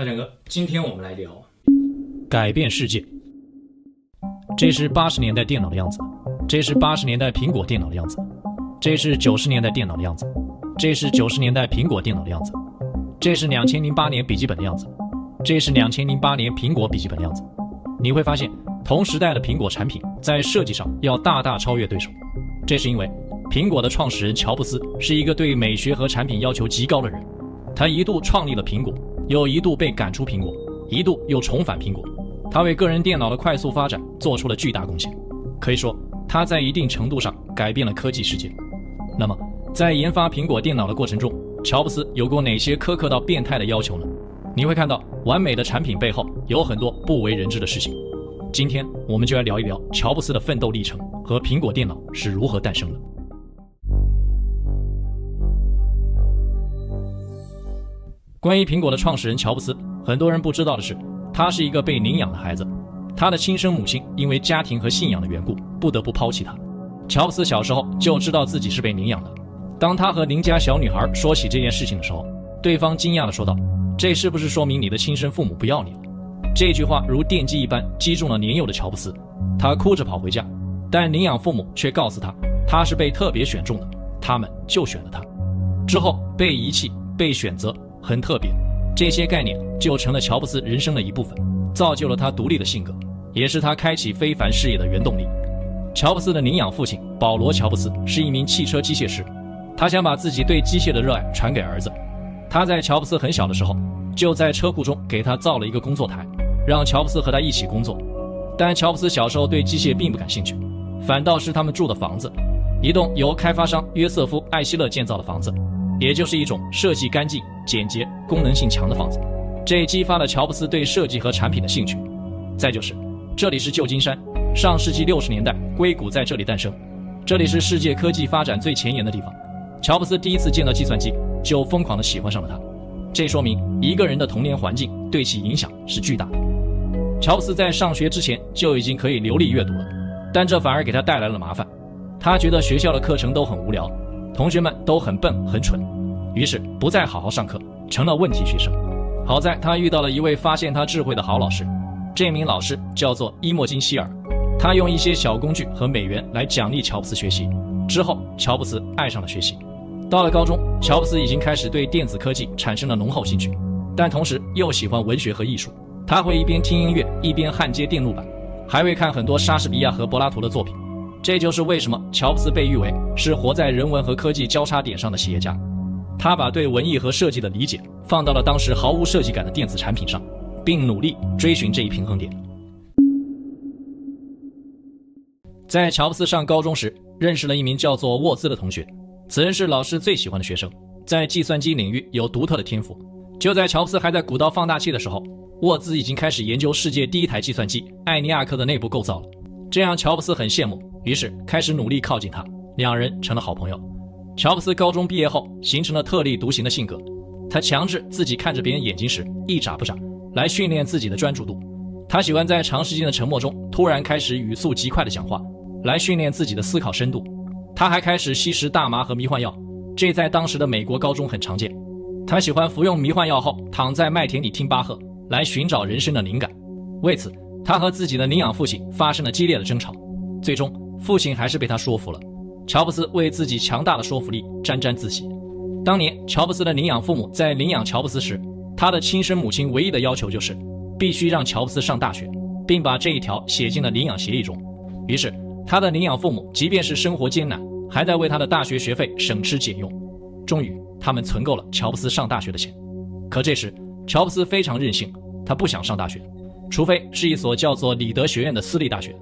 大强哥，今天我们来聊。改变世界。这是八十年代电脑的样子，这是八十年代苹果电脑的样子，这是九十年代电脑的样子，这是九十年代苹果电脑的样子，这是两千零八年笔记本的样子，这是两千零八年苹果笔记本的样子。你会发现，同时代的苹果产品在设计上要大大超越对手，这是因为苹果的创始人乔布斯是一个对美学和产品要求极高的人，他一度创立了苹果。又一度被赶出苹果，一度又重返苹果，他为个人电脑的快速发展做出了巨大贡献。可以说，他在一定程度上改变了科技世界。那么，在研发苹果电脑的过程中，乔布斯有过哪些苛刻到变态的要求呢？你会看到，完美的产品背后有很多不为人知的事情。今天，我们就来聊一聊乔布斯的奋斗历程和苹果电脑是如何诞生的。关于苹果的创始人乔布斯，很多人不知道的是，他是一个被领养的孩子。他的亲生母亲因为家庭和信仰的缘故，不得不抛弃他。乔布斯小时候就知道自己是被领养的。当他和邻家小女孩说起这件事情的时候，对方惊讶地说道：“这是不是说明你的亲生父母不要你了？”这句话如电击一般击中了年幼的乔布斯，他哭着跑回家，但领养父母却告诉他，他是被特别选中的，他们就选了他。之后被遗弃，被选择。很特别，这些概念就成了乔布斯人生的一部分，造就了他独立的性格，也是他开启非凡事业的原动力。乔布斯的领养父亲保罗·乔布斯是一名汽车机械师，他想把自己对机械的热爱传给儿子。他在乔布斯很小的时候，就在车库中给他造了一个工作台，让乔布斯和他一起工作。但乔布斯小时候对机械并不感兴趣，反倒是他们住的房子，一栋由开发商约瑟夫·艾希勒建造的房子。也就是一种设计干净、简洁、功能性强的房子，这激发了乔布斯对设计和产品的兴趣。再就是，这里是旧金山，上世纪六十年代，硅谷在这里诞生，这里是世界科技发展最前沿的地方。乔布斯第一次见到计算机，就疯狂地喜欢上了它。这说明一个人的童年环境对其影响是巨大的。乔布斯在上学之前就已经可以流利阅读了，但这反而给他带来了麻烦。他觉得学校的课程都很无聊。同学们都很笨很蠢，于是不再好好上课，成了问题学生。好在他遇到了一位发现他智慧的好老师，这名老师叫做伊莫金希尔，他用一些小工具和美元来奖励乔布斯学习。之后，乔布斯爱上了学习。到了高中，乔布斯已经开始对电子科技产生了浓厚兴趣，但同时又喜欢文学和艺术。他会一边听音乐一边焊接电路板，还会看很多莎士比亚和柏拉图的作品。这就是为什么乔布斯被誉为是活在人文和科技交叉点上的企业家。他把对文艺和设计的理解放到了当时毫无设计感的电子产品上，并努力追寻这一平衡点。在乔布斯上高中时，认识了一名叫做沃兹的同学，此人是老师最喜欢的学生，在计算机领域有独特的天赋。就在乔布斯还在鼓捣放大器的时候，沃兹已经开始研究世界第一台计算机艾尼亚克的内部构造了。这让，乔布斯很羡慕。于是开始努力靠近他，两人成了好朋友。乔布斯高中毕业后形成了特立独行的性格，他强制自己看着别人眼睛时一眨不眨，来训练自己的专注度。他喜欢在长时间的沉默中突然开始语速极快的讲话，来训练自己的思考深度。他还开始吸食大麻和迷幻药，这在当时的美国高中很常见。他喜欢服用迷幻药后躺在麦田里听巴赫，来寻找人生的灵感。为此，他和自己的领养父亲发生了激烈的争吵，最终。父亲还是被他说服了。乔布斯为自己强大的说服力沾沾自喜。当年，乔布斯的领养父母在领养乔布斯时，他的亲生母亲唯一的要求就是必须让乔布斯上大学，并把这一条写进了领养协议中。于是，他的领养父母即便是生活艰难，还在为他的大学学费省吃俭用。终于，他们存够了乔布斯上大学的钱。可这时，乔布斯非常任性，他不想上大学，除非是一所叫做里德学院的私立大学。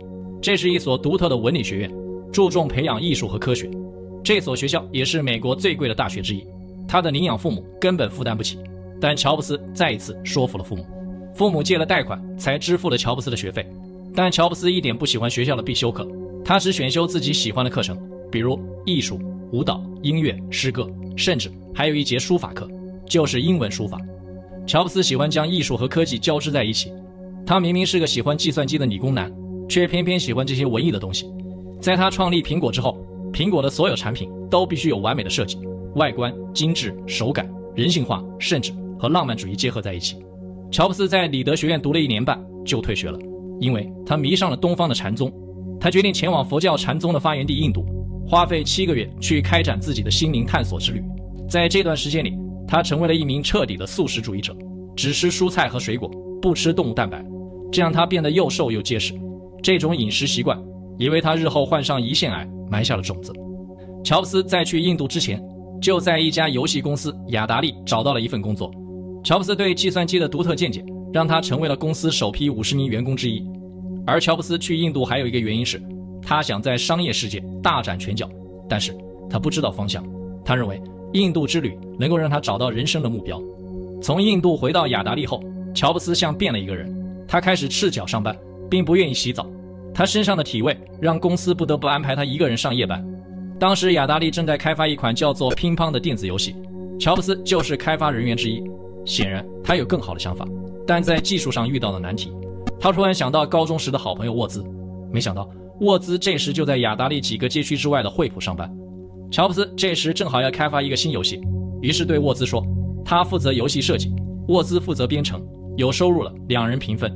这是一所独特的文理学院，注重培养艺术和科学。这所学校也是美国最贵的大学之一。他的领养父母根本负担不起，但乔布斯再一次说服了父母。父母借了贷款才支付了乔布斯的学费。但乔布斯一点不喜欢学校的必修课，他只选修自己喜欢的课程，比如艺术、舞蹈、音乐、诗歌，甚至还有一节书法课，就是英文书法。乔布斯喜欢将艺术和科技交织在一起。他明明是个喜欢计算机的理工男。却偏偏喜欢这些文艺的东西。在他创立苹果之后，苹果的所有产品都必须有完美的设计，外观精致、手感人性化，甚至和浪漫主义结合在一起。乔布斯在里德学院读了一年半就退学了，因为他迷上了东方的禅宗。他决定前往佛教禅宗的发源地印度，花费七个月去开展自己的心灵探索之旅。在这段时间里，他成为了一名彻底的素食主义者，只吃蔬菜和水果，不吃动物蛋白，这让他变得又瘦又结实。这种饮食习惯也为他日后患上胰腺癌埋下了种子。乔布斯在去印度之前，就在一家游戏公司雅达利找到了一份工作。乔布斯对计算机的独特见解，让他成为了公司首批五十名员工之一。而乔布斯去印度还有一个原因是，他想在商业世界大展拳脚，但是他不知道方向。他认为印度之旅能够让他找到人生的目标。从印度回到雅达利后，乔布斯像变了一个人，他开始赤脚上班，并不愿意洗澡。他身上的体味让公司不得不安排他一个人上夜班。当时雅达利正在开发一款叫做乒乓的电子游戏，乔布斯就是开发人员之一。显然，他有更好的想法，但在技术上遇到了难题。他突然想到高中时的好朋友沃兹，没想到沃兹这时就在雅达利几个街区之外的惠普上班。乔布斯这时正好要开发一个新游戏，于是对沃兹说：“他负责游戏设计，沃兹负责编程，有收入了，两人平分。”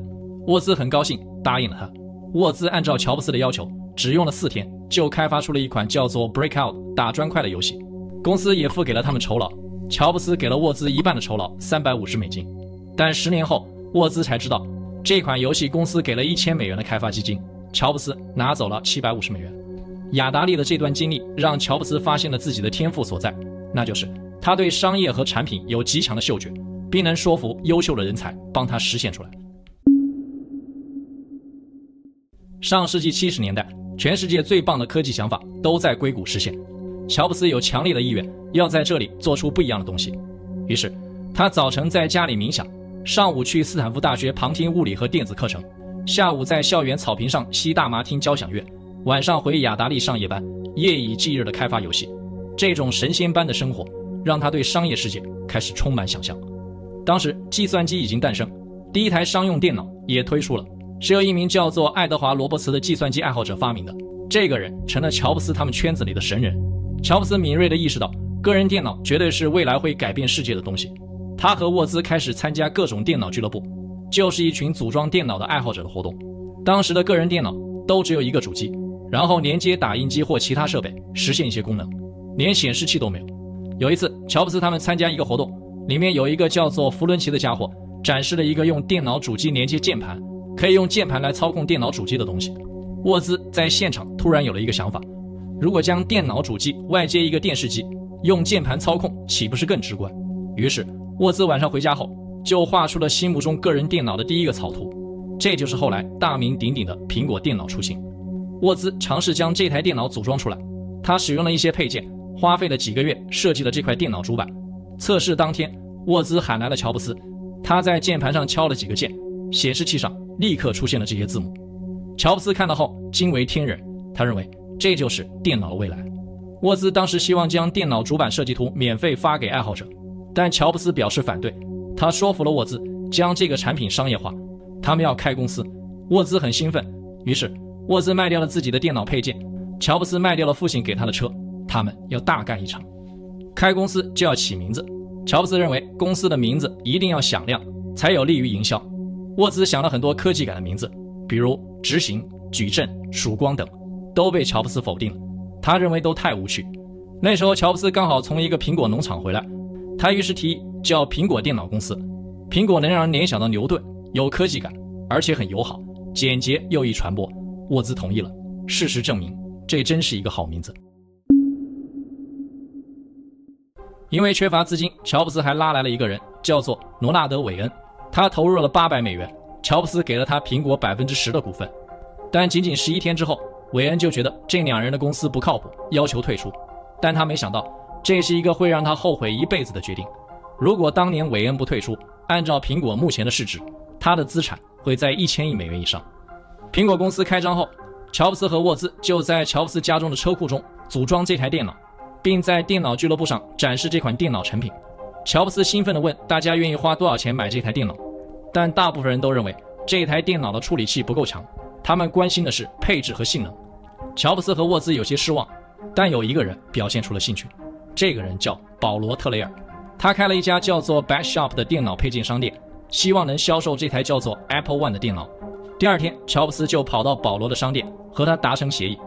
沃兹很高兴，答应了他。沃兹按照乔布斯的要求，只用了四天就开发出了一款叫做《Breakout》打砖块的游戏，公司也付给了他们酬劳。乔布斯给了沃兹一半的酬劳，三百五十美金。但十年后，沃兹才知道，这款游戏公司给了一千美元的开发基金，乔布斯拿走了七百五十美元。雅达利的这段经历让乔布斯发现了自己的天赋所在，那就是他对商业和产品有极强的嗅觉，并能说服优秀的人才帮他实现出来。上世纪七十年代，全世界最棒的科技想法都在硅谷实现。乔布斯有强烈的意愿要在这里做出不一样的东西，于是他早晨在家里冥想，上午去斯坦福大学旁听物理和电子课程，下午在校园草坪上吸大麻听交响乐，晚上回雅达利上夜班，夜以继日地开发游戏。这种神仙般的生活让他对商业世界开始充满想象。当时计算机已经诞生，第一台商用电脑也推出了，是由一名叫做爱德华·罗伯茨的计算机爱好者发明的。这个人成了乔布斯他们圈子里的神人。乔布斯敏锐地意识到，个人电脑绝对是未来会改变世界的东西。他和沃兹开始参加各种电脑俱乐部，就是一群组装电脑的爱好者的活动。当时的个人电脑都只有一个主机，然后连接打印机或其他设备，实现一些功能，连显示器都没有。有一次，乔布斯他们参加一个活动，里面有一个叫做弗伦奇的家伙，展示了一个用电脑主机连接键盘，可以用键盘来操控电脑主机的东西。沃兹在现场突然有了一个想法。如果将电脑主机外接一个电视机，用键盘操控，岂不是更直观？于是沃兹晚上回家后就画出了心目中个人电脑的第一个草图，这就是后来大名鼎鼎的苹果电脑雏形。沃兹尝试将这台电脑组装出来，他使用了一些配件，花费了几个月设计了这块电脑主板。测试当天，沃兹喊来了乔布斯，他在键盘上敲了几个键，显示器上立刻出现了这些字母。乔布斯看到后惊为天人，他认为。这就是电脑的未来。沃兹当时希望将电脑主板设计图免费发给爱好者，但乔布斯表示反对。他说服了沃兹，将这个产品商业化。他们要开公司。沃兹很兴奋，于是沃兹卖掉了自己的电脑配件，乔布斯卖掉了父亲给他的车。他们要大干一场。开公司就要起名字。乔布斯认为公司的名字一定要响亮，才有利于营销。沃兹想了很多科技感的名字，比如执行、矩阵、曙光等。都被乔布斯否定了，他认为都太无趣。那时候乔布斯刚好从一个苹果农场回来，他于是提议叫苹果电脑公司。苹果能让人联想到牛顿，有科技感，而且很友好、简洁又易传播。沃兹同意了。事实证明，这真是一个好名字。因为缺乏资金，乔布斯还拉来了一个人，叫做罗纳德·韦恩。他投入了八百美元，乔布斯给了他苹果百分之十的股份。但仅仅十一天之后，韦恩就觉得这两人的公司不靠谱，要求退出。但他没想到，这是一个会让他后悔一辈子的决定。如果当年韦恩不退出，按照苹果目前的市值，他的资产会在一千亿美元以上。苹果公司开张后，乔布斯和沃兹就在乔布斯家中的车库中组装这台电脑，并在电脑俱乐部上展示这款电脑成品。乔布斯兴奋地问大家愿意花多少钱买这台电脑，但大部分人都认为这台电脑的处理器不够强。他们关心的是配置和性能。乔布斯和沃兹有些失望，但有一个人表现出了兴趣。这个人叫保罗·特雷尔，他开了一家叫做 Best Shop 的电脑配件商店，希望能销售这台叫做 Apple One 的电脑。第二天，乔布斯就跑到保罗的商店和他达成协议，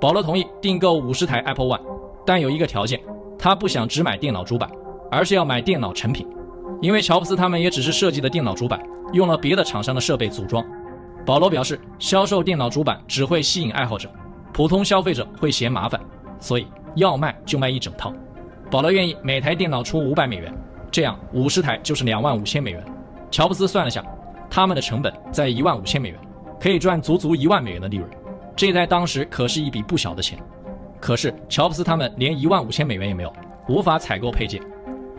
保罗同意订购五十台 Apple One，但有一个条件，他不想只买电脑主板，而是要买电脑成品，因为乔布斯他们也只是设计的电脑主板，用了别的厂商的设备组装。保罗表示，销售电脑主板只会吸引爱好者，普通消费者会嫌麻烦，所以要卖就卖一整套。保罗愿意每台电脑出五百美元，这样五十台就是两万五千美元。乔布斯算了下。他们的成本在一万五千美元，可以赚足足一万美元的利润，这在当时可是一笔不小的钱。可是乔布斯他们连一万五千美元也没有，无法采购配件。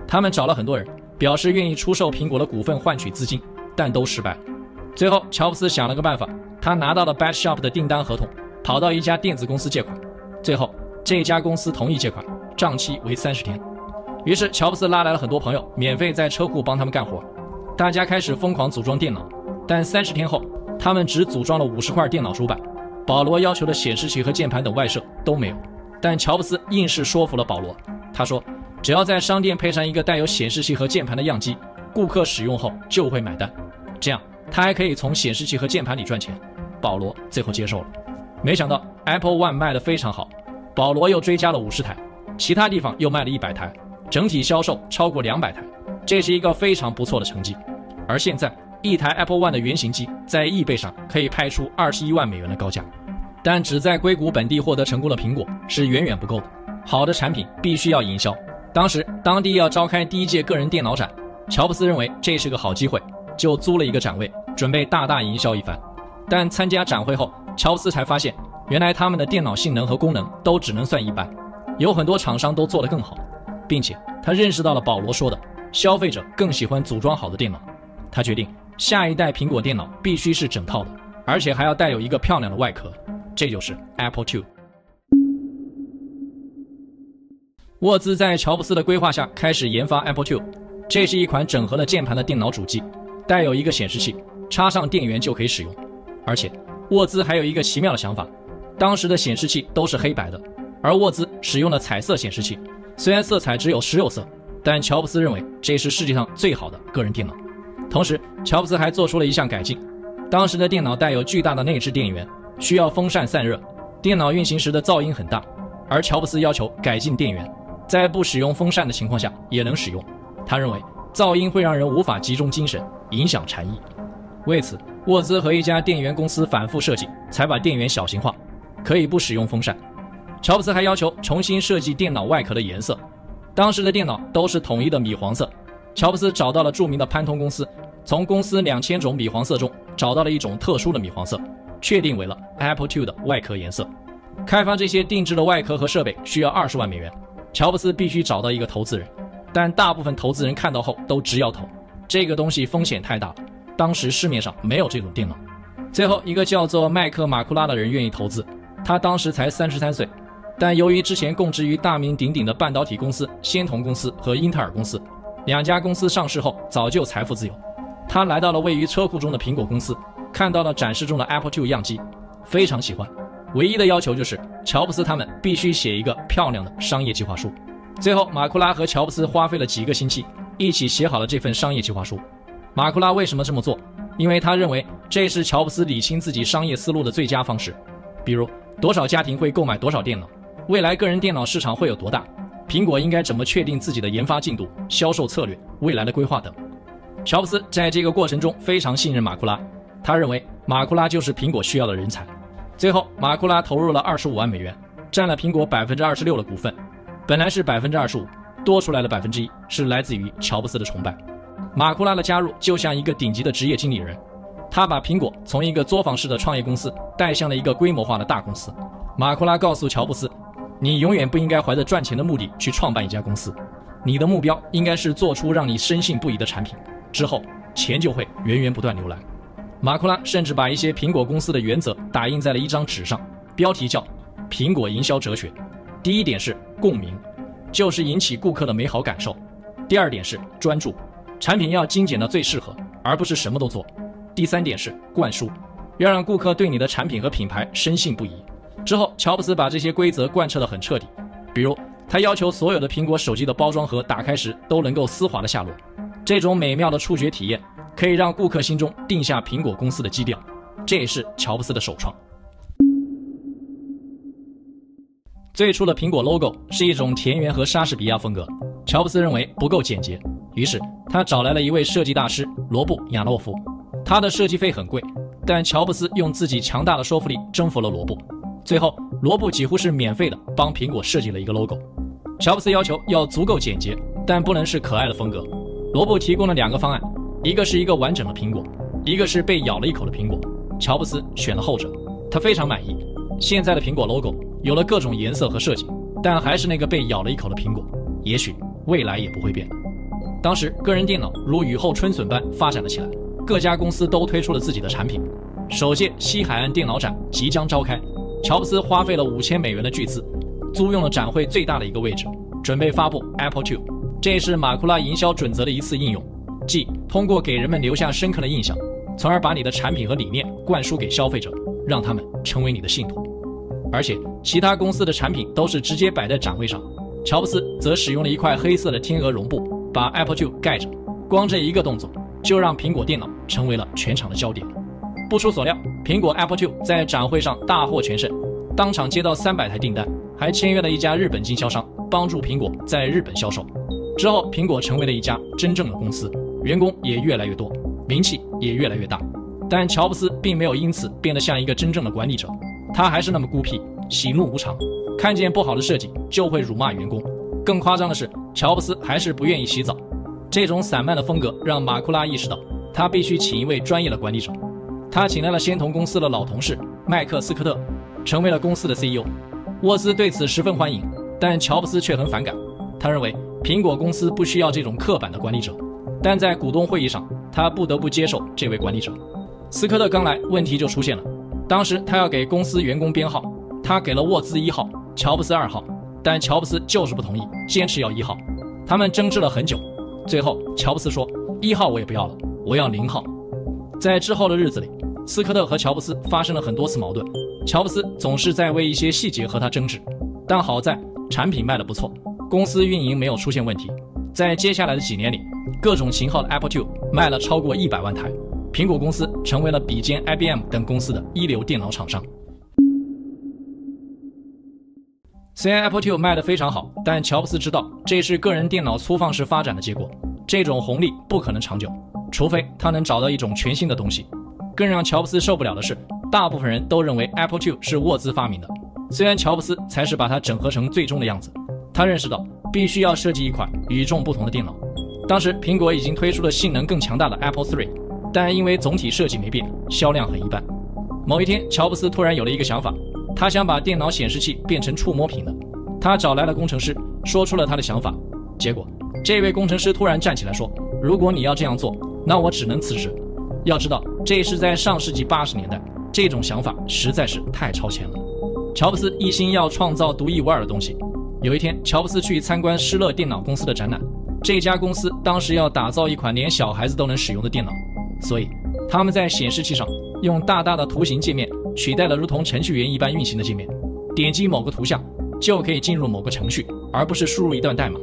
他们找了很多人，表示愿意出售苹果的股份换取资金，但都失败了。最后，乔布斯想了个办法，他拿到了 Best Shop 的订单合同，跑到一家电子公司借款。最后，这家公司同意借款，账期为三十天。于是，乔布斯拉来了很多朋友，免费在车库帮他们干活。大家开始疯狂组装电脑，但三十天后，他们只组装了五十块电脑主板。保罗要求的显示器和键盘等外设都没有，但乔布斯硬是说服了保罗。他说，只要在商店配上一个带有显示器和键盘的样机，顾客使用后就会买单。这样，他还可以从显示器和键盘里赚钱。保罗最后接受了。没想到 Apple One 卖得非常好，保罗又追加了五十台，其他地方又卖了一百台，整体销售超过两百台。这是一个非常不错的成绩，而现在一台 Apple One 的原型机在易贝上可以拍出二十一万美元的高价，但只在硅谷本地获得成功的苹果是远远不够的，好的产品必须要营销。当时当地要召开第一届个人电脑展，乔布斯认为这是个好机会，就租了一个展位，准备大大营销一番。但参加展会后，乔布斯才发现，原来他们的电脑性能和功能都只能算一般，有很多厂商都做得更好，并且他认识到了保罗说的。消费者更喜欢组装好的电脑，他决定下一代苹果电脑必须是整套的，而且还要带有一个漂亮的外壳，这就是 Apple II。沃兹在乔布斯的规划下开始研发 Apple II，这是一款整合了键盘的电脑主机，带有一个显示器，插上电源就可以使用。而且沃兹还有一个奇妙的想法，当时的显示器都是黑白的，而沃兹使用了彩色显示器，虽然色彩只有十六色。但乔布斯认为这是世界上最好的个人电脑。同时，乔布斯还做出了一项改进：当时的电脑带有巨大的内置电源，需要风扇散热，电脑运行时的噪音很大。而乔布斯要求改进电源，在不使用风扇的情况下也能使用。他认为噪音会让人无法集中精神，影响禅意。为此，沃兹和一家电源公司反复设计，才把电源小型化，可以不使用风扇。乔布斯还要求重新设计电脑外壳的颜色。当时的电脑都是统一的米黄色，乔布斯找到了著名的潘通公司，从公司两千种米黄色中找到了一种特殊的米黄色，确定为了 Apple II 的外壳颜色。开发这些定制的外壳和设备需要二十万美元，乔布斯必须找到一个投资人，但大部分投资人看到后都直摇头，这个东西风险太大了，当时市面上没有这种电脑。最后一个叫做麦克马库拉的人愿意投资，他当时才三十三岁。但由于之前供职于大名鼎鼎的半导体公司仙童公司和英特尔公司，两家公司上市后早就财富自由。他来到了位于车库中的苹果公司，看到了展示中的 Apple II 样机，非常喜欢。唯一的要求就是乔布斯他们必须写一个漂亮的商业计划书。最后，马库拉和乔布斯花费了几个星期，一起写好了这份商业计划书。马库拉为什么这么做？因为他认为这是乔布斯理清自己商业思路的最佳方式。比如，多少家庭会购买多少电脑？未来个人电脑市场会有多大？苹果应该怎么确定自己的研发进度、销售策略、未来的规划等？乔布斯在这个过程中非常信任马库拉，他认为马库拉就是苹果需要的人才。最后，马库拉投入了二十五万美元，占了苹果百分之二十六的股份。本来是百分之二十五，多出来的百分之一是来自于乔布斯的崇拜。马库拉的加入就像一个顶级的职业经理人，他把苹果从一个作坊式的创业公司带向了一个规模化的大公司。马库拉告诉乔布斯。你永远不应该怀着赚钱的目的去创办一家公司，你的目标应该是做出让你深信不疑的产品，之后钱就会源源不断流来。马库拉甚至把一些苹果公司的原则打印在了一张纸上，标题叫《苹果营销哲学》。第一点是共鸣，就是引起顾客的美好感受；第二点是专注，产品要精简到最适合，而不是什么都做；第三点是灌输，要让顾客对你的产品和品牌深信不疑。之后，乔布斯把这些规则贯彻得很彻底。比如，他要求所有的苹果手机的包装盒打开时都能够丝滑的下落，这种美妙的触觉体验可以让顾客心中定下苹果公司的基调，这也是乔布斯的首创。最初的苹果 logo 是一种田园和莎士比亚风格，乔布斯认为不够简洁，于是他找来了一位设计大师罗布·亚诺夫，他的设计费很贵，但乔布斯用自己强大的说服力征服了罗布，最后罗布几乎是免费的帮苹果设计了一个 logo。乔布斯要求要足够简洁，但不能是可爱的风格。罗布提供了两个方案，一个是一个完整的苹果，一个是被咬了一口的苹果。乔布斯选了后者，他非常满意。现在的苹果 logo 有了各种颜色和设计，但还是那个被咬了一口的苹果。也许未来也不会变。当时个人电脑如雨后春笋般发展了起来，各家公司都推出了自己的产品。首届西海岸电脑展即将召开，乔布斯花费了五千美元的巨资。租用了展会最大的一个位置，准备发布 Apple II。这也是马库拉营销准则的一次应用，即通过给人们留下深刻的印象，从而把你的产品和理念灌输给消费者，让他们成为你的信徒。而且，其他公司的产品都是直接摆在展位上，乔布斯则使用了一块黑色的天鹅绒布把 Apple II 盖着，光这一个动作就让苹果电脑成为了全场的焦点。不出所料，苹果 Apple II 在展会上大获全胜，当场接到三百台订单。还签约了一家日本经销商，帮助苹果在日本销售。之后，苹果成为了一家真正的公司，员工也越来越多，名气也越来越大。但乔布斯并没有因此变得像一个真正的管理者，他还是那么孤僻，喜怒无常，看见不好的设计就会辱骂员工。更夸张的是，乔布斯还是不愿意洗澡。这种散漫的风格让马库拉意识到，他必须请一位专业的管理者。他请来了仙童公司的老同事麦克斯科特，成为了公司的 CEO。沃兹对此十分欢迎，但乔布斯却很反感。他认为苹果公司不需要这种刻板的管理者。但在股东会议上，他不得不接受这位管理者。斯科特刚来，问题就出现了。当时他要给公司员工编号，他给了沃兹一号，乔布斯二号，但乔布斯就是不同意，坚持要一号。他们争执了很久，最后乔布斯说：“一号我也不要了，我要零号。”在之后的日子里，斯科特和乔布斯发生了很多次矛盾。乔布斯总是在为一些细节和他争执，但好在产品卖得不错，公司运营没有出现问题。在接下来的几年里，各种型号的 Apple II 卖了超过一百万台，苹果公司成为了比肩 IBM 等公司的一流电脑厂商。虽然 Apple II 卖得非常好，但乔布斯知道这是个人电脑粗放式发展的结果，这种红利不可能长久，除非他能找到一种全新的东西。更让乔布斯受不了的是，大部分人都认为 Apple II 是沃兹发明的，虽然乔布斯才是把它整合成最终的样子。他认识到必须要设计一款与众不同的电脑。当时苹果已经推出了性能更强大的 Apple III，但因为总体设计没变，销量很一般。某一天，乔布斯突然有了一个想法，他想把电脑显示器变成触摸屏的。他找来了工程师，说出了他的想法。结果，这位工程师突然站起来说：“如果你要这样做，那我只能辞职。”要知道，这是在上世纪八十年代。这种想法实在是太超前了。乔布斯一心要创造独一无二的东西。有一天，乔布斯去参观施乐电脑公司的展览。这家公司当时要打造一款连小孩子都能使用的电脑，所以他们在显示器上用大大的图形界面取代了如同程序员一般运行的界面。点击某个图像就可以进入某个程序，而不是输入一段代码。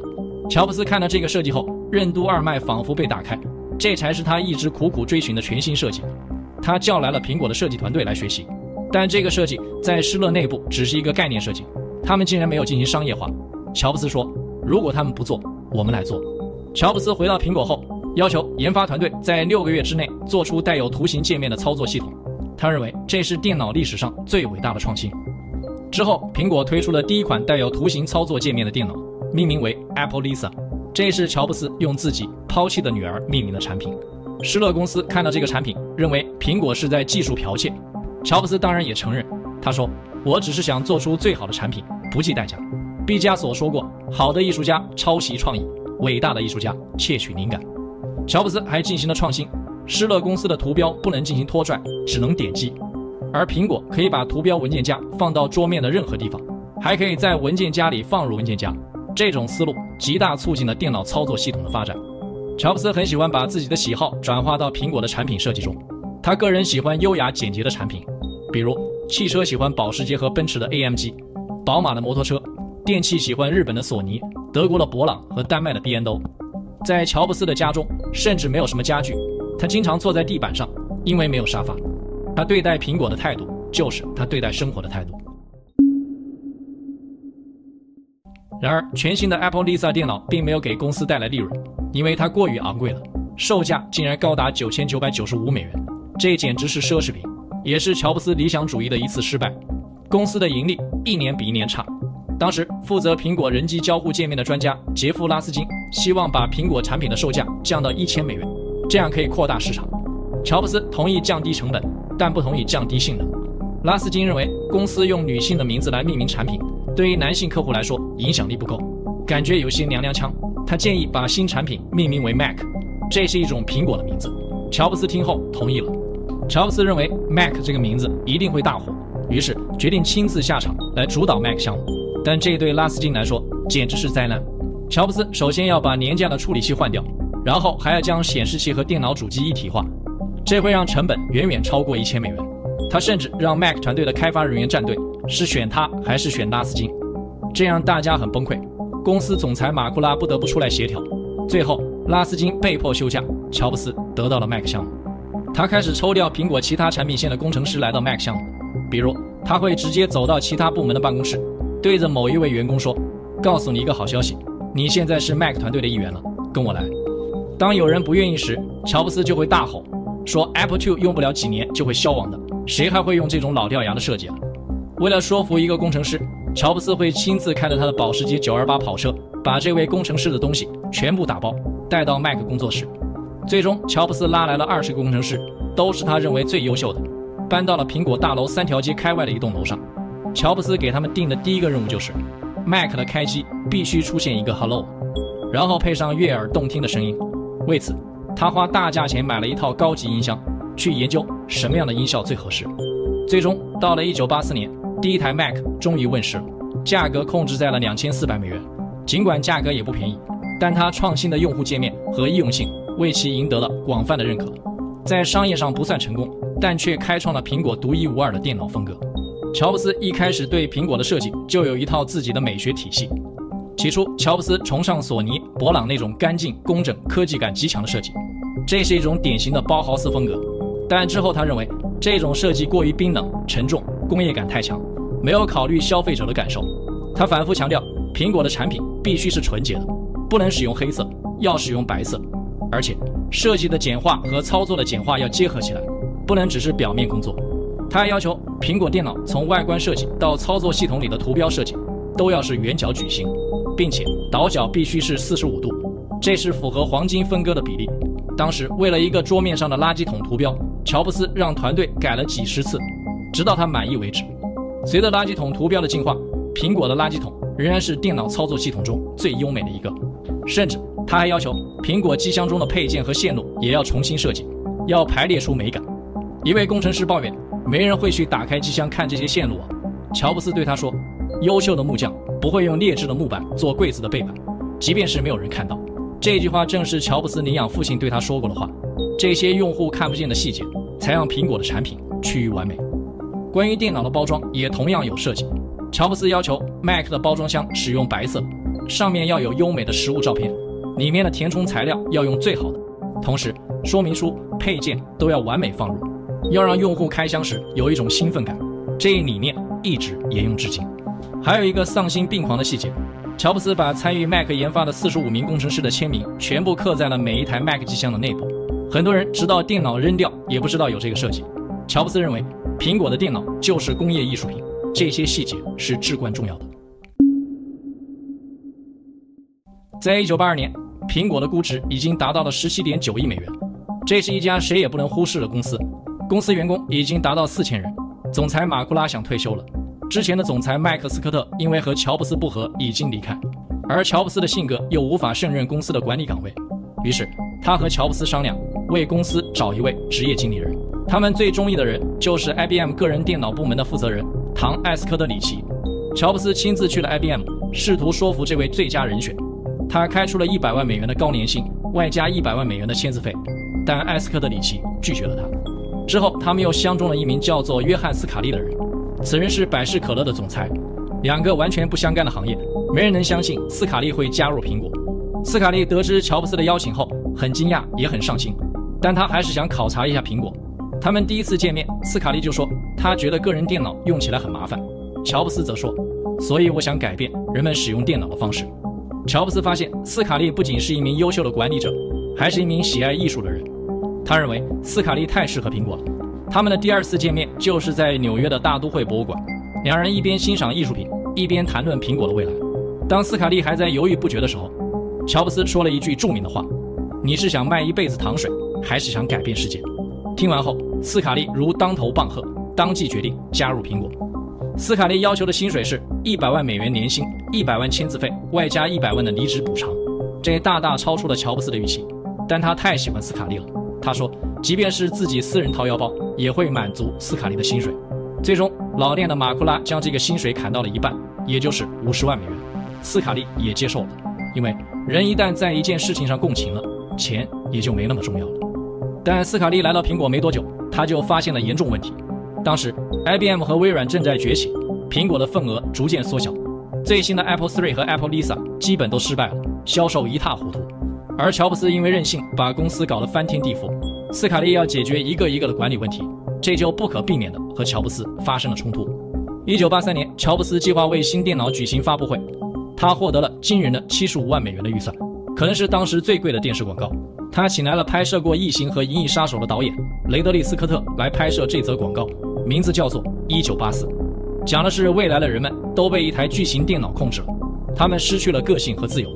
乔布斯看到这个设计后，任督二脉仿佛被打开。这才是他一直苦苦追寻的全新设计。他叫来了苹果的设计团队来学习，但这个设计在施乐内部只是一个概念设计，他们竟然没有进行商业化。乔布斯说：“如果他们不做，我们来做。”乔布斯回到苹果后，要求研发团队在六个月之内做出带有图形界面的操作系统。他认为这是电脑历史上最伟大的创新。之后，苹果推出了第一款带有图形操作界面的电脑，命名为 Apple Lisa。这是乔布斯用自己抛弃的女儿命名的产品。施乐公司看到这个产品，认为苹果是在技术剽窃。乔布斯当然也承认，他说：“我只是想做出最好的产品，不计代价。”毕加索说过：“好的艺术家抄袭创意，伟大的艺术家窃取灵感。”乔布斯还进行了创新，施乐公司的图标不能进行拖拽，只能点击，而苹果可以把图标文件夹放到桌面的任何地方，还可以在文件夹里放入文件夹。这种思路极大促进了电脑操作系统的发展。乔布斯很喜欢把自己的喜好转化到苹果的产品设计中。他个人喜欢优雅简洁的产品，比如汽车喜欢保时捷和奔驰的 AMG，宝马的摩托车；电器喜欢日本的索尼、德国的博朗和丹麦的 B&O。在乔布斯的家中，甚至没有什么家具，他经常坐在地板上，因为没有沙发。他对待苹果的态度，就是他对待生活的态度。然而，全新的 Apple Lisa 电脑并没有给公司带来利润，因为它过于昂贵了，售价竟然高达九千九百九十五美元，这简直是奢侈品，也是乔布斯理想主义的一次失败。公司的盈利一年比一年差。当时负责苹果人机交互界面的专家杰夫·拉斯金希望把苹果产品的售价降到一千美元，这样可以扩大市场。乔布斯同意降低成本，但不同意降低性能。拉斯金认为公司用女性的名字来命名产品，对于男性客户来说影响力不够，感觉有些娘娘腔。他建议把新产品命名为 Mac，这是一种苹果的名字。乔布斯听后同意了。乔布斯认为 Mac 这个名字一定会大火，于是决定亲自下场来主导 Mac 项目。但这对拉斯金来说简直是灾难。乔布斯首先要把廉价的处理器换掉，然后还要将显示器和电脑主机一体化，这会让成本远远超过一千美元。他甚至让 Mac 团队的开发人员站队，是选他还是选拉斯金？这样大家很崩溃。公司总裁马库拉不得不出来协调。最后，拉斯金被迫休假，乔布斯得到了 Mac 项目。他开始抽调苹果其他产品线的工程师来到 Mac 项目，比如他会直接走到其他部门的办公室。对着某一位员工说：“告诉你一个好消息，你现在是 Mac 团队的一员了，跟我来。”当有人不愿意时，乔布斯就会大吼说：“Apple II 用不了几年就会消亡的，谁还会用这种老掉牙的设计啊？”为了说服一个工程师，乔布斯会亲自开着他的保时捷928跑车，把这位工程师的东西全部打包带到 Mac 工作室。最终，乔布斯拉来了二十个工程师，都是他认为最优秀的，搬到了苹果大楼三条街开外的一栋楼上。乔布斯给他们定的第一个任务就是，Mac 的开机必须出现一个 Hello，然后配上悦耳动听的声音。为此，他花大价钱买了一套高级音箱，去研究什么样的音效最合适。最终，到了1984年，第一台 Mac 终于问世了，价格控制在了2400美元。尽管价格也不便宜，但它创新的用户界面和易用性为其赢得了广泛的认可。在商业上不算成功，但却开创了苹果独一无二的电脑风格。乔布斯一开始对苹果的设计就有一套自己的美学体系。起初，乔布斯崇尚索尼、博朗那种干净、工整、科技感极强的设计，这是一种典型的包豪斯风格。但之后他认为这种设计过于冰冷、沉重，工业感太强，没有考虑消费者的感受。他反复强调，苹果的产品必须是纯洁的，不能使用黑色，要使用白色，而且设计的简化和操作的简化要结合起来，不能只是表面工作。他还要求苹果电脑从外观设计到操作系统里的图标设计都要是圆角矩形，并且倒角必须是四十五度，这是符合黄金分割的比例。当时为了一个桌面上的垃圾桶图标，乔布斯让团队改了几十次，直到他满意为止。随着垃圾桶图标的进化，苹果的垃圾桶仍然是电脑操作系统中最优美的一个。甚至他还要求苹果机箱中的配件和线路也要重新设计，要排列出美感。一位工程师抱怨。没人会去打开机箱看这些线路啊。乔布斯对他说：“优秀的木匠不会用劣质的木板做柜子的背板，即便是没有人看到。”这句话正是乔布斯领养父亲对他说过的话。这些用户看不见的细节，才让苹果的产品趋于完美。关于电脑的包装也同样有设计。乔布斯要求 Mac 的包装箱使用白色，上面要有优美的实物照片，里面的填充材料要用最好的，同时说明书、配件都要完美放入。要让用户开箱时有一种兴奋感，这一理念一直沿用至今。还有一个丧心病狂的细节，乔布斯把参与 Mac 研发的四十五名工程师的签名全部刻在了每一台 Mac 机箱的内部。很多人直到电脑扔掉也不知道有这个设计。乔布斯认为，苹果的电脑就是工业艺术品，这些细节是至关重要的。在一九八二年，苹果的估值已经达到了十七点九亿美元，这是一家谁也不能忽视的公司。公司员工已经达到四千人，总裁马库拉想退休了。之前的总裁麦克斯科特因为和乔布斯不和已经离开，而乔布斯的性格又无法胜任公司的管理岗位，于是他和乔布斯商量，为公司找一位职业经理人。他们最中意的人就是 IBM 个人电脑部门的负责人唐·艾斯科德里奇。乔布斯亲自去了 IBM，试图说服这位最佳人选。他开出了一百万美元的高年薪，外加一百万美元的签字费，但艾斯科德里奇拒绝了他。之后，他们又相中了一名叫做约翰·斯卡利的人，此人是百事可乐的总裁。两个完全不相干的行业，没人能相信斯卡利会加入苹果。斯卡利得知乔布斯的邀请后，很惊讶，也很上心。但他还是想考察一下苹果。他们第一次见面，斯卡利就说他觉得个人电脑用起来很麻烦。乔布斯则说，所以我想改变人们使用电脑的方式。乔布斯发现斯卡利不仅是一名优秀的管理者，还是一名喜爱艺术的人。他认为斯卡利太适合苹果了。他们的第二次见面就是在纽约的大都会博物馆，两人一边欣赏艺术品，一边谈论苹果的未来。当斯卡利还在犹豫不决的时候，乔布斯说了一句著名的话：“你是想卖一辈子糖水，还是想改变世界？”听完后，斯卡利如当头棒喝，当即决定加入苹果。斯卡利要求的薪水是一百万美元年薪，一百万签字费，外加一百万的离职补偿，这大大超出了乔布斯的预期。但他太喜欢斯卡利了，他说，即便是自己私人掏腰包，也会满足斯卡利的薪水。最终，老练的马库拉将这个薪水砍到了一半，也就是五十万美元。斯卡利也接受了，因为人一旦在一件事情上共情了，钱也就没那么重要了。但斯卡利来到苹果没多久，他就发现了严重问题。当时，IBM 和微软正在崛起，苹果的份额逐渐缩小。最新的 Apple III 和 Apple Lisa 基本都失败了，销售一塌糊涂。而乔布斯因为任性，把公司搞得翻天地覆。斯卡利要解决一个一个的管理问题，这就不可避免地和乔布斯发生了冲突。一九八三年，乔布斯计划为新电脑举行发布会。他获得了惊人的七十五万美元的预算，可能是当时最贵的电视广告。他请来了拍摄过《异形》和《银翼杀手》的导演雷德利·斯科特来拍摄这则广告，名字叫做《一九八四》，讲的是未来的人们都被一台巨型电脑控制了，他们失去了个性和自由。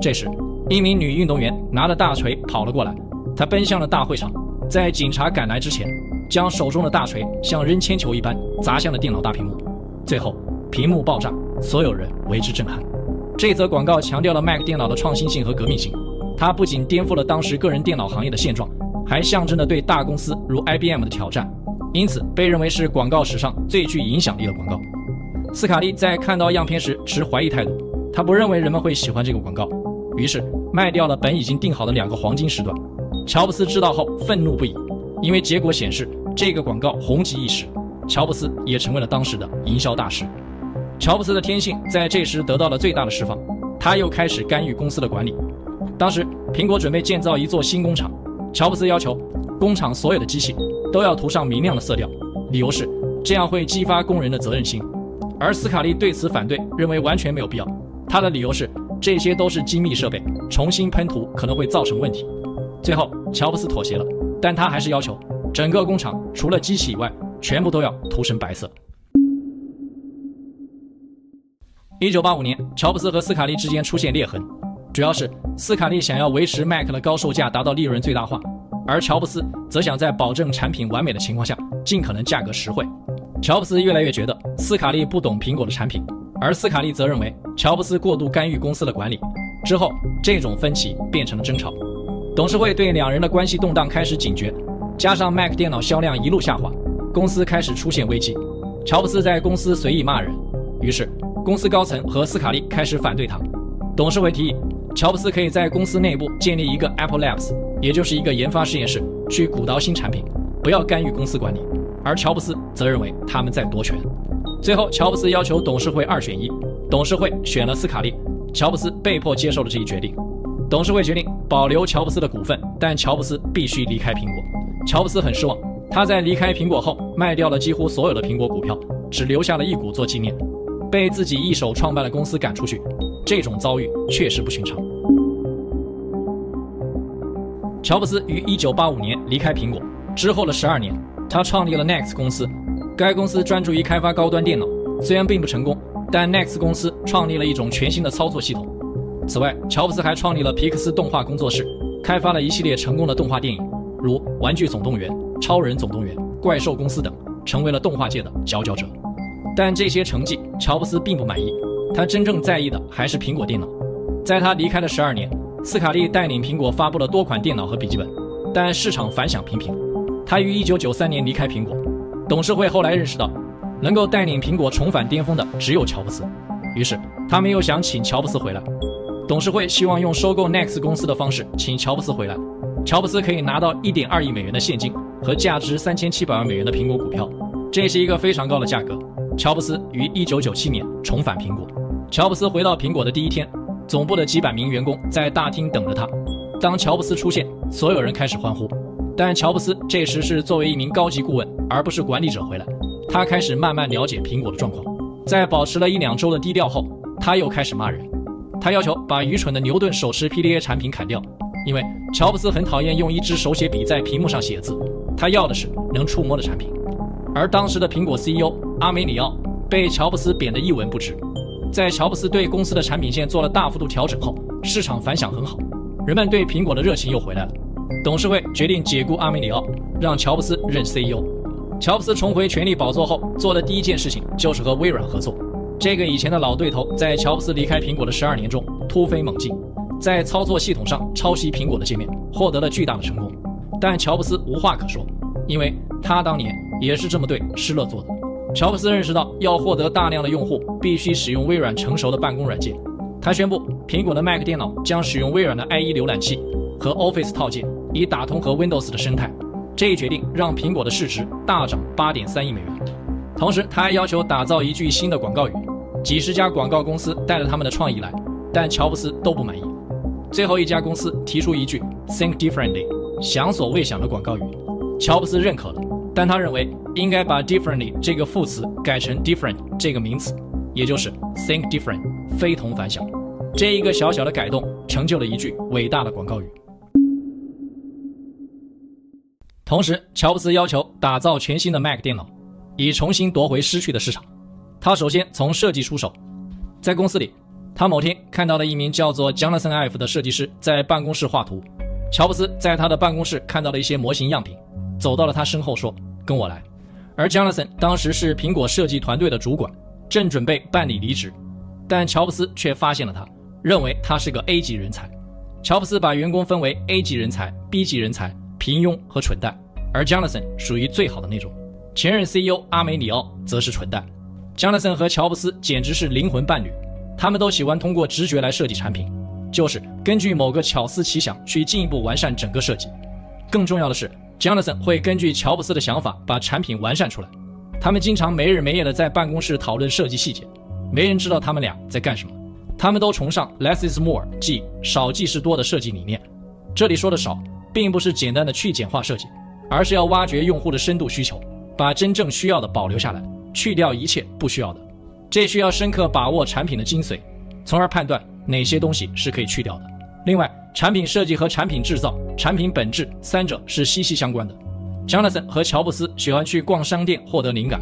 这时，一名女运动员拿着大锤跑了过来，她奔向了大会场，在警察赶来之前，将手中的大锤像扔铅球一般砸向了电脑大屏幕，最后屏幕爆炸，所有人为之震撼。这则广告强调了 Mac 电脑的创新性和革命性，它不仅颠覆了当时个人电脑行业的现状，还象征着对大公司如 IBM 的挑战，因此被认为是广告史上最具影响力的广告。斯卡利在看到样片时持怀疑态度，他不认为人们会喜欢这个广告，于是卖掉了本已经定好的两个黄金时段。乔布斯知道后愤怒不已，因为结果显示这个广告红极一时，乔布斯也成为了当时的营销大师。乔布斯的天性在这时得到了最大的释放，他又开始干预公司的管理。当时，苹果准备建造一座新工厂，乔布斯要求工厂所有的机器都要涂上明亮的色调，理由是这样会激发工人的责任心。而斯卡利对此反对，认为完全没有必要。他的理由是这些都是精密设备，重新喷涂可能会造成问题。最后，乔布斯妥协了，但他还是要求整个工厂除了机器以外，全部都要涂成白色。一九八五年，乔布斯和斯卡利之间出现裂痕，主要是斯卡利想要维持 Mac 的高售价，达到利润最大化，而乔布斯则想在保证产品完美的情况下，尽可能价格实惠。乔布斯越来越觉得斯卡利不懂苹果的产品，而斯卡利则认为乔布斯过度干预公司的管理。之后，这种分歧变成了争吵。董事会对两人的关系动荡开始警觉，加上 Mac 电脑销量一路下滑，公司开始出现危机。乔布斯在公司随意骂人，于是。公司高层和斯卡利开始反对他。董事会提议，乔布斯可以在公司内部建立一个 Apple Labs，也就是一个研发实验室，去鼓捣新产品，不要干预公司管理。而乔布斯则认为他们在夺权。最后，乔布斯要求董事会二选一，董事会选了斯卡利，乔布斯被迫接受了这一决定。董事会决定保留乔布斯的股份，但乔布斯必须离开苹果。乔布斯很失望，他在离开苹果后卖掉了几乎所有的苹果股票，只留下了一股做纪念。被自己一手创办的公司赶出去，这种遭遇确实不寻常。乔布斯于1985年离开苹果之后的十二年，他创立了 NeXT 公司。该公司专注于开发高端电脑，虽然并不成功，但 NeXT 公司创立了一种全新的操作系统。此外，乔布斯还创立了皮克斯动画工作室，开发了一系列成功的动画电影，如《玩具总动员》《超人总动员》《怪兽公司》等，成为了动画界的佼佼者。但这些成绩，乔布斯并不满意。他真正在意的还是苹果电脑。在他离开的十二年，斯卡利带领苹果发布了多款电脑和笔记本，但市场反响平平。他于一九九三年离开苹果。董事会后来认识到，能够带领苹果重返巅峰的只有乔布斯，于是他们又想请乔布斯回来。董事会希望用收购 NeXT 公司的方式请乔布斯回来，乔布斯可以拿到一点二亿美元的现金和价值三千七百万美元的苹果股票，这是一个非常高的价格。乔布斯于1997年重返苹果。乔布斯回到苹果的第一天，总部的几百名员工在大厅等着他。当乔布斯出现，所有人开始欢呼。但乔布斯这时是作为一名高级顾问，而不是管理者回来。他开始慢慢了解苹果的状况，在保持了一两周的低调后，他又开始骂人。他要求把愚蠢的牛顿手持 PDA 产品砍掉，因为乔布斯很讨厌用一支手写笔在屏幕上写字，他要的是能触摸的产品。而当时的苹果 CEO 阿梅里奥被乔布斯贬得一文不值。在乔布斯对公司的产品线做了大幅度调整后，市场反响很好，人们对苹果的热情又回来了。董事会决定解雇阿梅里奥，让乔布斯任 CEO。乔布斯重回权力宝座后，做的第一件事情就是和微软合作。这个以前的老对头，在乔布斯离开苹果的十二年中突飞猛进，在操作系统上抄袭苹果的界面，获得了巨大的成功。但乔布斯无话可说，因为他当年也是这么对施乐做的。乔布斯认识到，要获得大量的用户，必须使用微软成熟的办公软件。他宣布，苹果的 Mac 电脑将使用微软的 IE 浏览器和 Office 套件。以打通和 Windows 的生态，这一决定让苹果的市值大涨八点三亿美元。同时，他还要求打造一句新的广告语。几十家广告公司带着他们的创意来，但乔布斯都不满意。最后一家公司提出一句 “Think differently”，想所未想的广告语，乔布斯认可了，但他认为应该把 “differently” 这个副词改成 “different” 这个名词，也就是 “think different”，非同凡响。这一个小小的改动，成就了一句伟大的广告语。同时，乔布斯要求打造全新的 Mac 电脑，以重新夺回失去的市场。他首先从设计出手，在公司里，他某天看到了一名叫做 Jonathan Ive 的设计师在办公室画图。乔布斯在他的办公室看到了一些模型样品，走到了他身后说：“跟我来。”而 Jonathan 当时是苹果设计团队的主管，正准备办理离职，但乔布斯却发现了他，认为他是个 A 级人才。乔布斯把员工分为 A 级人才、B 级人才。平庸和蠢蛋，而 Jonathan 属于最好的那种。前任 CEO 阿梅里奥则是蠢蛋。Jonathan 和乔布斯简直是灵魂伴侣，他们都喜欢通过直觉来设计产品，就是根据某个巧思奇想去进一步完善整个设计。更重要的是，Jonathan 会根据乔布斯的想法把产品完善出来。他们经常没日没夜的在办公室讨论设计细节，没人知道他们俩在干什么。他们都崇尚 less is more，即少即是多的设计理念。这里说的少。并不是简单的去简化设计，而是要挖掘用户的深度需求，把真正需要的保留下来，去掉一切不需要的。这需要深刻把握产品的精髓，从而判断哪些东西是可以去掉的。另外，产品设计和产品制造、产品本质三者是息息相关的。Jonathan 和乔布斯喜欢去逛商店获得灵感。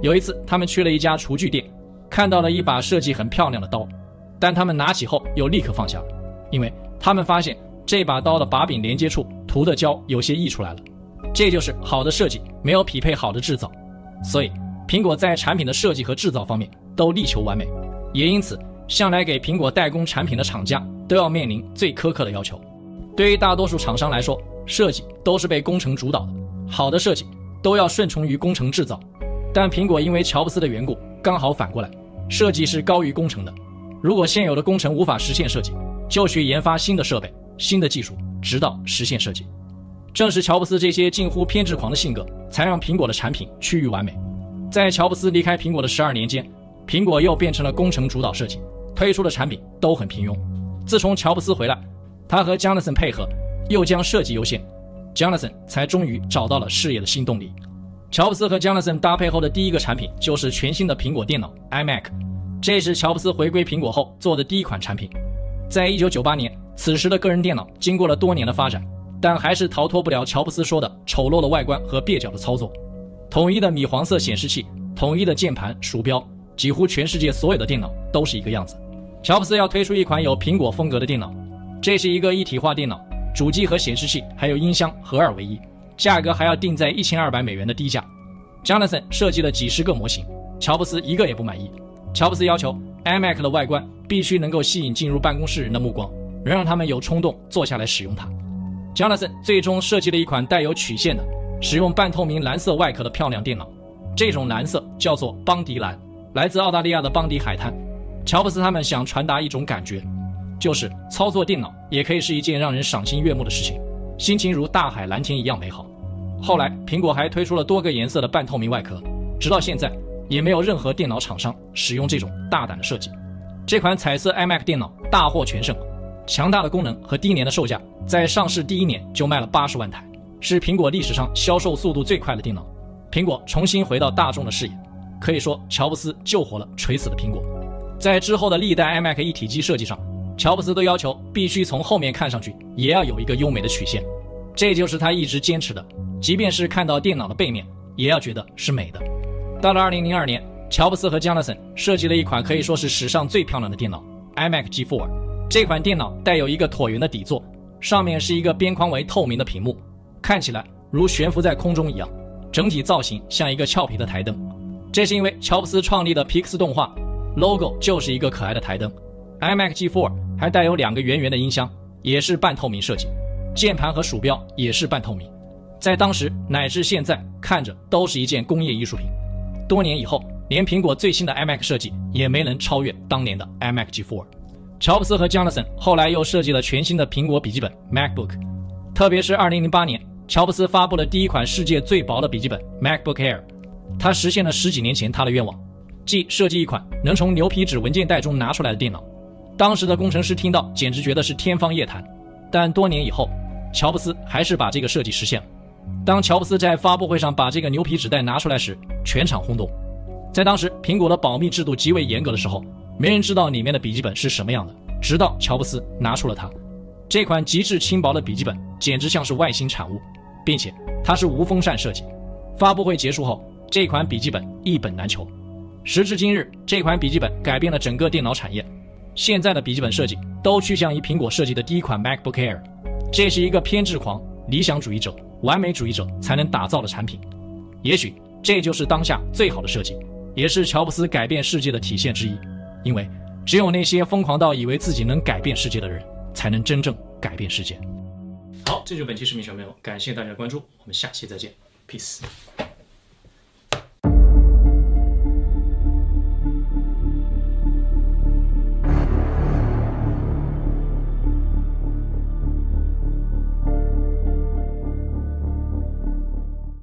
有一次，他们去了一家厨具店，看到了一把设计很漂亮的刀，但他们拿起后又立刻放下，因为他们发现。这把刀的把柄连接处涂的胶有些溢出来了，这就是好的设计没有匹配好的制造，所以苹果在产品的设计和制造方面都力求完美，也因此向来给苹果代工产品的厂家都要面临最苛刻的要求。对于大多数厂商来说，设计都是被工程主导的，好的设计都要顺从于工程制造，但苹果因为乔布斯的缘故，刚好反过来，设计是高于工程的。如果现有的工程无法实现设计，就去研发新的设备。新的技术，直到实现设计。正是乔布斯这些近乎偏执狂的性格，才让苹果的产品趋于完美。在乔布斯离开苹果的十二年间，苹果又变成了工程主导设计，推出的产品都很平庸。自从乔布斯回来，他和 Jonathan 配合，又将设计优先，Jonathan 才终于找到了事业的新动力。乔布斯和 Jonathan 搭配后的第一个产品就是全新的苹果电脑 iMac，这是乔布斯回归苹果后做的第一款产品。在一九九八年，此时的个人电脑经过了多年的发展，但还是逃脱不了乔布斯说的丑陋的外观和蹩脚的操作。统一的米黄色显示器，统一的键盘、鼠标，几乎全世界所有的电脑都是一个样子。乔布斯要推出一款有苹果风格的电脑，这是一个一体化电脑，主机和显示器还有音箱合二为一，价格还要定在一千二百美元的低价。Jonathan 设计了几十个模型，乔布斯一个也不满意。乔布斯要求 iMac 的外观必须能够吸引进入办公室人的目光，能让他们有冲动坐下来使用它。Jonathan 最终设计了一款带有曲线的、使用半透明蓝色外壳的漂亮电脑，这种蓝色叫做邦迪蓝，来自澳大利亚的邦迪海滩。乔布斯他们想传达一种感觉，就是操作电脑也可以是一件让人赏心悦目的事情，心情如大海蓝天一样美好。后来，苹果还推出了多个颜色的半透明外壳，直到现在。也没有任何电脑厂商使用这种大胆的设计。这款彩色 iMac 电脑大获全胜，强大的功能和低廉的售价，在上市第一年就卖了八十万台，是苹果历史上销售速度最快的电脑，苹果重新回到大众的视野。可以说，乔布斯救活了垂死的苹果。在之后的历代 iMac 一体机设计上，乔布斯都要求必须从后面看上去也要有一个优美的曲线，这就是他一直坚持的。即便是看到电脑的背面，也要觉得是美的。到了2002年，乔布斯和江纳森设计了一款可以说是史上最漂亮的电脑 iMac G4。这款电脑带有一个椭圆的底座，上面是一个边框为透明的屏幕，看起来如悬浮在空中一样。整体造型像一个俏皮的台灯。这是因为乔布斯创立的皮克斯动画，logo 就是一个可爱的台灯。iMac G4 还带有两个圆圆的音箱，也是半透明设计。键盘和鼠标也是半透明，在当时乃至现在看着都是一件工业艺术品。多年以后，连苹果最新的 iMac 设计也没能超越当年的 iMac G4。乔布斯和江纳森后来又设计了全新的苹果笔记本 MacBook，特别是2008年，乔布斯发布了第一款世界最薄的笔记本 MacBook Air。他实现了十几年前他的愿望，即设计一款能从牛皮纸文件袋中拿出来的电脑。当时的工程师听到，简直觉得是天方夜谭。但多年以后，乔布斯还是把这个设计实现了。当乔布斯在发布会上把这个牛皮纸袋拿出来时，全场轰动。在当时苹果的保密制度极为严格的时候，没人知道里面的笔记本是什么样的。直到乔布斯拿出了它，这款极致轻薄的笔记本简直像是外星产物，并且它是无风扇设计。发布会结束后。这款笔记本一本难求，时至今日，这款笔记本改变了整个电脑产业。现在的笔记本设计都趋向于苹果设计的第一款 MacBook Air，这是一个偏执狂、理想主义者、完美主义者才能打造的产品。也许这就是当下最好的设计，也是乔布斯改变世界的体现之一。因为只有那些疯狂到以为自己能改变世界的人，才能真正改变世界。好，这就是本期视频小朋友，感谢大家的关注，我们下期再见，Peace。